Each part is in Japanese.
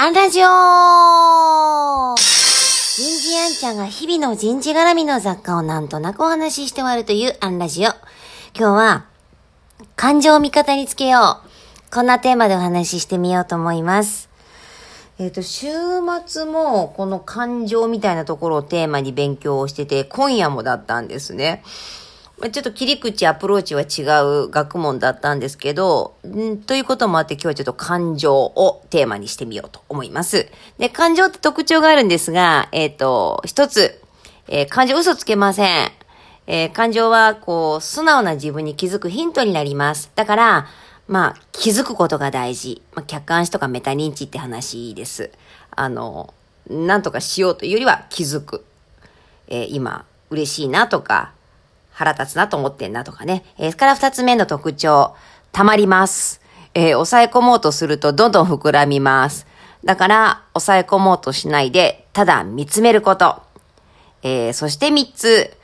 アンラジオ人事アンちゃんが日々の人事絡みの雑貨をなんとなくお話しして終わるというアンラジオ。今日は、感情を味方につけよう。こんなテーマでお話ししてみようと思います。えっ、と、週末もこの感情みたいなところをテーマに勉強をしてて、今夜もだったんですね。まちょっと切り口、アプローチは違う学問だったんですけど、んということもあって今日はちょっと感情をテーマにしてみようと思います。で、感情って特徴があるんですが、えっ、と、一つ、えー感情嘘つけません。えー感情は、こう、素直な自分に気づくヒントになります。だから、まあ、気づくことが大事。まあ、客観視とかメタ認知って話です。あの、なんとかしようというよりは気づく。え今、嬉しいなとか、腹立つなと思ってんなとかね。えー、から二つ目の特徴、溜まります。えー抑え込もうとするとどんどん膨らみます。だから、抑え込もうとしないで、ただ見つめること。えーそして三つ、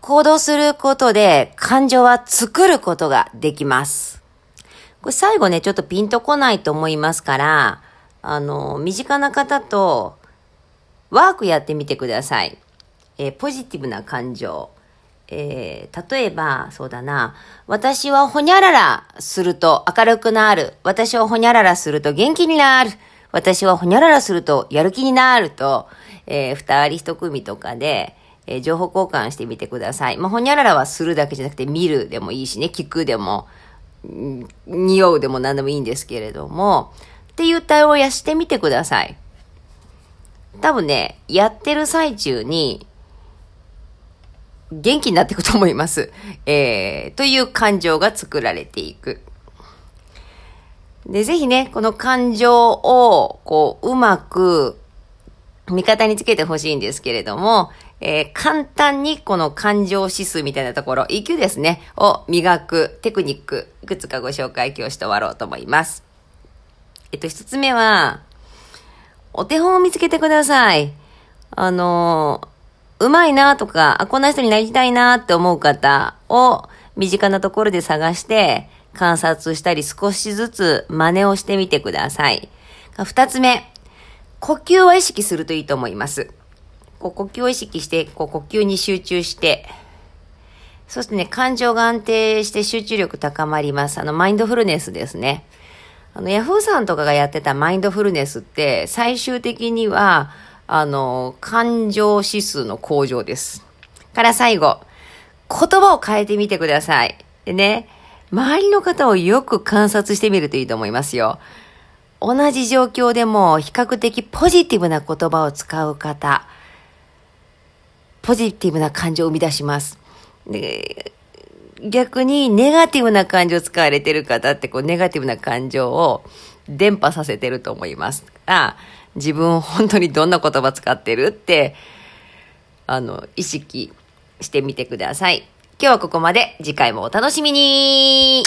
行動することで感情は作ることができます。これ最後ね、ちょっとピンとこないと思いますから、あの、身近な方とワークやってみてください。えーポジティブな感情。えー例えば、そうだな、私はほにゃららすると明るくなる。私はほにゃららすると元気になる。私はほにゃららするとやる気になると、えー二人一組とかで、えー情報交換してみてください。まあ、ほにゃららはするだけじゃなくて見るでもいいしね、聞くでも、匂うでも何でもいいんですけれども、っていう対応をやしてみてください。多分ね、やってる最中に、元気になっていくと思います。えー、という感情が作られていく。で、ぜひね、この感情を、こう、うまく、味方につけてほしいんですけれども、えー簡単にこの感情指数みたいなところ、EQ ですね、を磨くテクニック、いくつかご紹介今日して終わろうと思います。えっと、一つ目は、お手本を見つけてください。あのー、うまいなとか、あ、こんな人になりたいなって思う方を身近なところで探して観察したり少しずつ真似をしてみてください。二つ目、呼吸を意識するといいと思います。こう呼吸を意識して、こう呼吸に集中して、そしてね、感情が安定して集中力高まります。あの、マインドフルネスですね。あの、ヤフーさんとかがやってたマインドフルネスって、最終的には、あの、感情指数の向上です。から最後、言葉を変えてみてください。でね、周りの方をよく観察してみるといいと思いますよ。同じ状況でも比較的ポジティブな言葉を使う方、ポジティブな感情を生み出します。で逆にネガティブな感情を使われてる方ってこうネガティブな感情を伝播させてると思います。あ自分本当にどんな言葉使ってるってあの意識してみてください。今日はここまで。次回もお楽しみに。